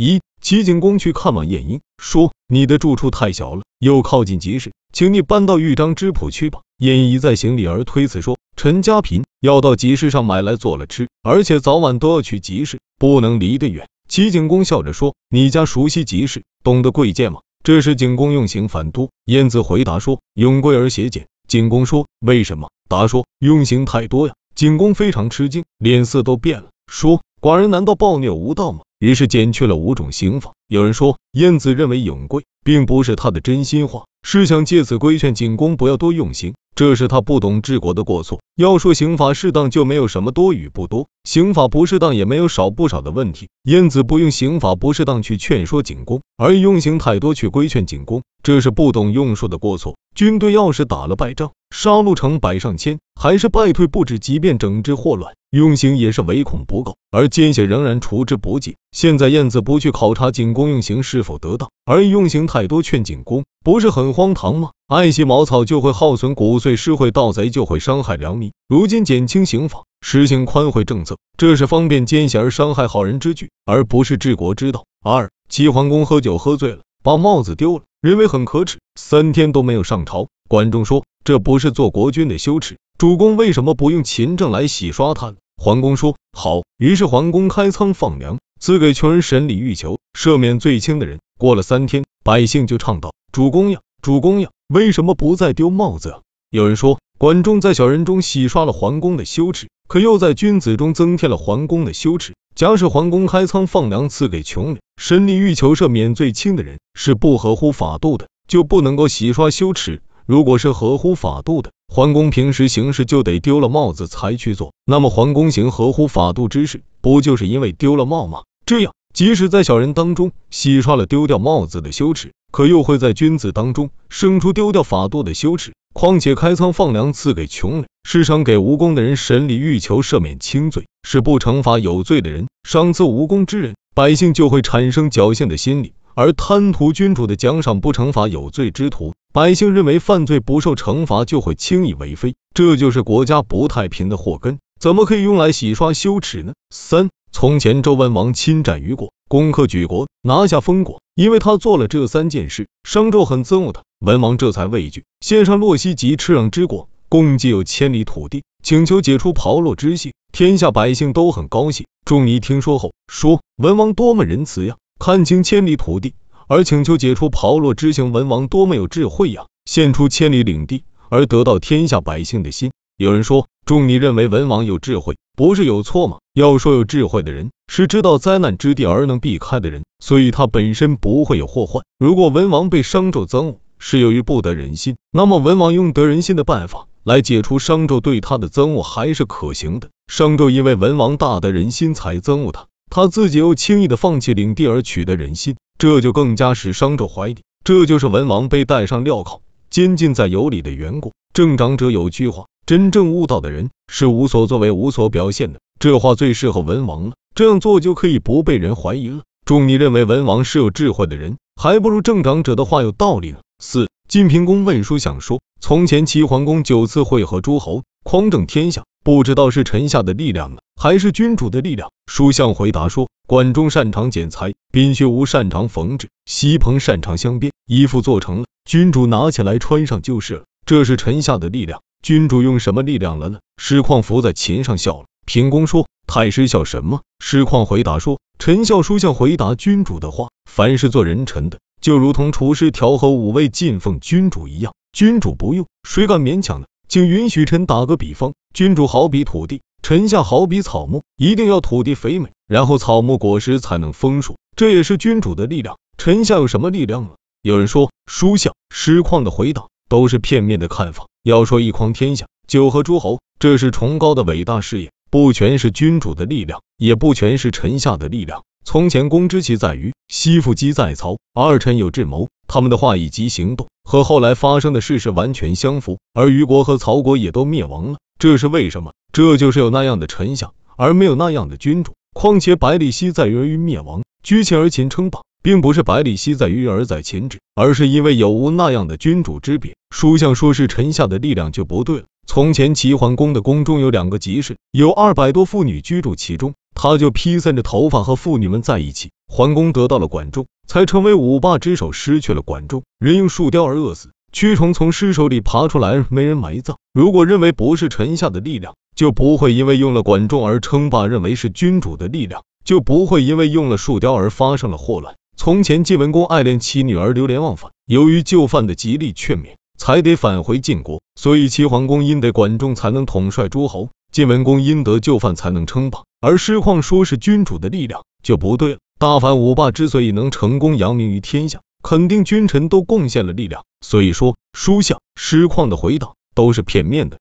一，齐景公去看望晏婴，说：“你的住处太小了，又靠近集市，请你搬到豫章之浦去吧。”晏婴一再行礼而推辞说：“陈家贫，要到集市上买来做了吃，而且早晚都要去集市，不能离得远。”齐景公笑着说：“你家熟悉集市，懂得贵贱吗？”这时景公用刑反多，晏子回答说：“永贵而邪简。”景公说：“为什么？”答说：“用刑太多呀。”景公非常吃惊，脸色都变了，说：“寡人难道暴虐无道吗？”于是减去了五种刑罚。有人说，晏子认为永贵并不是他的真心话，是想借此规劝景公不要多用刑。这是他不懂治国的过错。要说刑法适当，就没有什么多与不多；刑法不适当，也没有少不少的问题。晏子不用刑法不适当去劝说景公，而用刑太多去规劝景公，这是不懂用术的过错。军队要是打了败仗，杀戮成百上千，还是败退不止，即便整治祸乱，用刑也是唯恐不够，而奸邪仍然除之不尽。现在晏子不去考察景公用刑是否得当，而用刑太多劝景公，不是很荒唐吗？爱惜茅草就会耗损谷穗，施惠盗贼就会伤害良民。如今减轻刑法，实行宽惠政策，这是方便奸邪而伤害好人之举，而不是治国之道。二，齐桓公喝酒喝醉了，把帽子丢了，认为很可耻，三天都没有上朝。管仲说，这不是做国君的羞耻。主公为什么不用勤政来洗刷他呢？桓公说，好。于是桓公开仓放粮，赐给穷人审理欲求，赦免最轻的人。过了三天，百姓就唱道：主公呀，主公呀。为什么不再丢帽子？有人说，管仲在小人中洗刷了桓公的羞耻，可又在君子中增添了桓公的羞耻。假使桓公开仓放粮赐给穷人，审理欲求赦免罪轻的人，是不合乎法度的，就不能够洗刷羞耻。如果是合乎法度的，桓公平时行事就得丢了帽子才去做，那么桓公行合乎法度之事，不就是因为丢了帽吗？这样，即使在小人当中洗刷了丢掉帽子的羞耻。可又会在君子当中生出丢掉法度的羞耻。况且开仓放粮赐给穷人，是赏给无功的人审理欲求赦免轻罪，是不惩罚有罪的人，赏赐无功之人，百姓就会产生侥幸的心理。而贪图君主的奖赏，不惩罚有罪之徒，百姓认为犯罪不受惩罚就会轻易为非，这就是国家不太平的祸根。怎么可以用来洗刷羞耻呢？三，从前周文王侵占虞国。攻克举国，拿下封国，因为他做了这三件事，商纣很憎恶他，文王这才畏惧，献上洛西及赤壤之国，共计有千里土地，请求解除炮烙之刑。天下百姓都很高兴。仲尼听说后说：“文王多么仁慈呀，看清千里土地，而请求解除炮烙之刑，文王多么有智慧呀，献出千里领地，而得到天下百姓的心。”有人说，仲尼认为文王有智慧，不是有错吗？要说有智慧的人。是知道灾难之地而能避开的人，所以他本身不会有祸患。如果文王被商纣憎恶，是由于不得人心，那么文王用得人心的办法来解除商纣对他的憎恶还是可行的。商纣因为文王大得人心才憎恶他，他自己又轻易的放弃领地而取得人心，这就更加使商纣怀疑。这就是文王被戴上镣铐，监禁在有里的缘故。正长者有句话：真正悟道的人是无所作为、无所表现的。这话最适合文王了。这样做就可以不被人怀疑了。仲尼认为文王是有智慧的人，还不如正长者的话有道理呢。四晋平公问书想说：从前齐桓公九次会合诸侯，匡正天下，不知道是臣下的力量呢，还是君主的力量？书相回答说：管仲擅长剪裁，宾学无擅长缝制，西彭擅长镶边，衣服做成了，君主拿起来穿上就是了。这是臣下的力量。君主用什么力量了呢？师旷伏在琴上笑了。平公说。太师笑什么？师旷回答说：“臣笑书相回答君主的话。凡是做人臣的，就如同厨师调和五味进奉君主一样。君主不用，谁敢勉强呢？请允许臣打个比方：君主好比土地，臣下好比草木，一定要土地肥美，然后草木果实才能丰硕。这也是君主的力量。臣下有什么力量呢？有人说，书相、师旷的回答都是片面的看法。要说一匡天下，九合诸侯，这是崇高的伟大事业。不全是君主的力量，也不全是臣下的力量。从前公之奇在于，西父姬在曹，二臣有智谋，他们的话以及行动和后来发生的事是完全相符，而虞国和曹国也都灭亡了。这是为什么？这就是有那样的臣下，而没有那样的君主。况且百里奚在于而于灭亡，居秦而秦称霸，并不是百里奚在于而在秦止，而是因为有无那样的君主之别。书相说是臣下的力量就不对了。从前齐桓公的宫中有两个集市，有二百多妇女居住其中，他就披散着头发和妇女们在一起，桓公得到了管仲，才成为五霸之首；失去了管仲，人用树雕而饿死，蛆虫从尸首里爬出来，没人埋葬。如果认为不是臣下的力量，就不会因为用了管仲而称霸；认为是君主的力量，就不会因为用了树雕而发生了祸乱。从前晋文公爱恋其女儿，流连忘返，由于就范的极力劝勉，才得返回晋国。所以齐桓公因得管仲才能统帅诸侯，晋文公因得就范才能称霸。而师旷说是君主的力量就不对了。大凡五霸之所以能成功扬名于天下，肯定君臣都贡献了力量。所以说，书相、师旷的回答都是片面的。